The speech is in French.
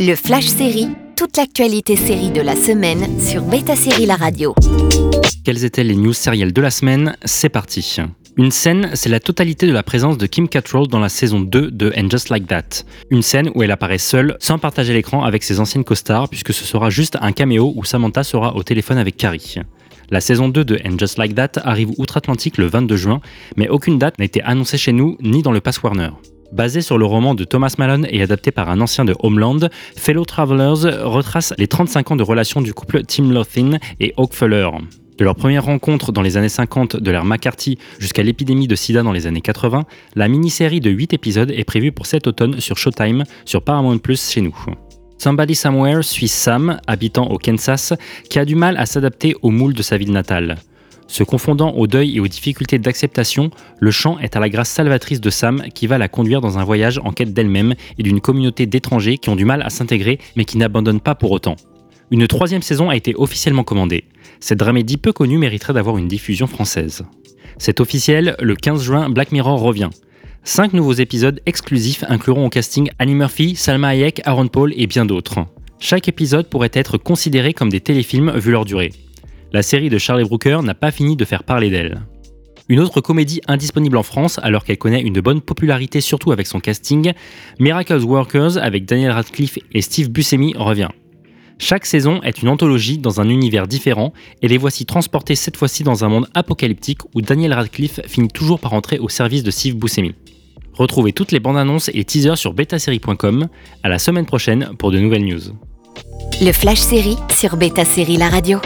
Le Flash Série, toute l'actualité série de la semaine sur Beta Série La Radio. Quelles étaient les news sérielles de la semaine? C'est parti. Une scène, c'est la totalité de la présence de Kim Cattrall dans la saison 2 de And Just Like That. Une scène où elle apparaît seule, sans partager l'écran avec ses anciennes co-stars, puisque ce sera juste un caméo où Samantha sera au téléphone avec Carrie. La saison 2 de And Just Like That arrive outre-Atlantique le 22 juin, mais aucune date n'a été annoncée chez nous ni dans le Pass Warner. Basé sur le roman de Thomas Malone et adapté par un ancien de Homeland, Fellow Travelers retrace les 35 ans de relation du couple Tim Lothin et Oak Fuller. De leur première rencontre dans les années 50 de l'ère McCarthy jusqu'à l'épidémie de sida dans les années 80, la mini-série de 8 épisodes est prévue pour cet automne sur Showtime, sur Paramount Plus chez nous. Somebody Somewhere suit Sam, habitant au Kansas, qui a du mal à s'adapter au moule de sa ville natale. Se confondant au deuil et aux difficultés d'acceptation, le chant est à la grâce salvatrice de Sam qui va la conduire dans un voyage en quête d'elle-même et d'une communauté d'étrangers qui ont du mal à s'intégrer mais qui n'abandonnent pas pour autant. Une troisième saison a été officiellement commandée. Cette dramédie peu connue mériterait d'avoir une diffusion française. C'est officiel, le 15 juin, Black Mirror revient. Cinq nouveaux épisodes exclusifs incluront au casting Annie Murphy, Salma Hayek, Aaron Paul et bien d'autres. Chaque épisode pourrait être considéré comme des téléfilms vu leur durée. La série de Charlie Brooker n'a pas fini de faire parler d'elle. Une autre comédie indisponible en France alors qu'elle connaît une bonne popularité surtout avec son casting, Miracle Workers avec Daniel Radcliffe et Steve Buscemi revient. Chaque saison est une anthologie dans un univers différent et les voici transportés cette fois-ci dans un monde apocalyptique où Daniel Radcliffe finit toujours par entrer au service de Steve Buscemi. Retrouvez toutes les bandes annonces et teasers sur betasérie.com. À la semaine prochaine pour de nouvelles news. Le Flash Série sur Beta Série La Radio.